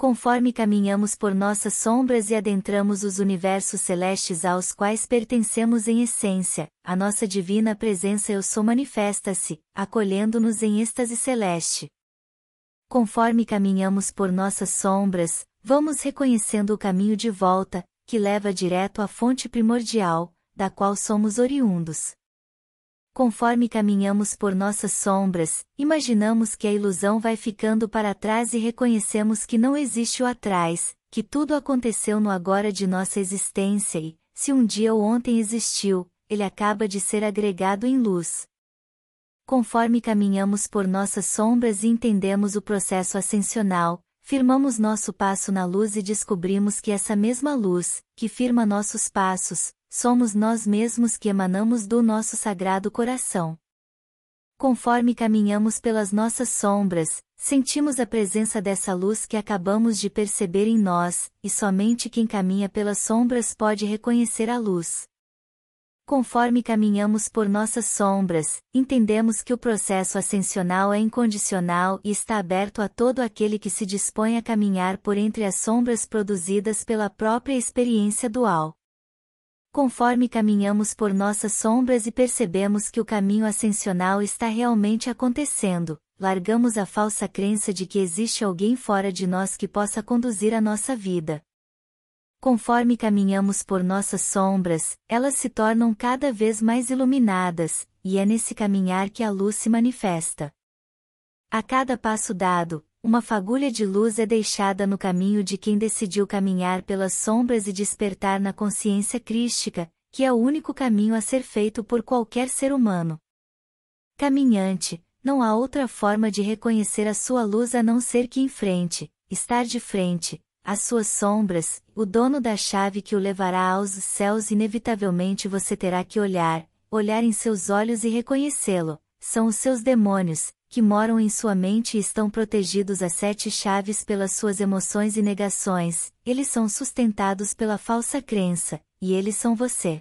Conforme caminhamos por nossas sombras e adentramos os universos celestes aos quais pertencemos em essência, a nossa divina presença Eu Sou manifesta-se, acolhendo-nos em êxtase celeste. Conforme caminhamos por nossas sombras, vamos reconhecendo o caminho de volta, que leva direto à fonte primordial, da qual somos oriundos. Conforme caminhamos por nossas sombras, imaginamos que a ilusão vai ficando para trás e reconhecemos que não existe o atrás, que tudo aconteceu no agora de nossa existência e, se um dia ou ontem existiu, ele acaba de ser agregado em luz. Conforme caminhamos por nossas sombras e entendemos o processo ascensional, firmamos nosso passo na luz e descobrimos que essa mesma luz, que firma nossos passos, somos nós mesmos que emanamos do nosso sagrado coração. Conforme caminhamos pelas nossas sombras, sentimos a presença dessa luz que acabamos de perceber em nós, e somente quem caminha pelas sombras pode reconhecer a luz. Conforme caminhamos por nossas sombras, entendemos que o processo ascensional é incondicional e está aberto a todo aquele que se dispõe a caminhar por entre as sombras produzidas pela própria experiência dual. Conforme caminhamos por nossas sombras e percebemos que o caminho ascensional está realmente acontecendo, largamos a falsa crença de que existe alguém fora de nós que possa conduzir a nossa vida, Conforme caminhamos por nossas sombras, elas se tornam cada vez mais iluminadas, e é nesse caminhar que a luz se manifesta. A cada passo dado, uma fagulha de luz é deixada no caminho de quem decidiu caminhar pelas sombras e despertar na consciência crística, que é o único caminho a ser feito por qualquer ser humano. Caminhante, não há outra forma de reconhecer a sua luz a não ser que em frente, estar de frente, as suas sombras, o dono da chave que o levará aos céus inevitavelmente você terá que olhar, olhar em seus olhos e reconhecê-lo, são os seus demônios, que moram em sua mente e estão protegidos a sete chaves pelas suas emoções e negações, eles são sustentados pela falsa crença, e eles são você.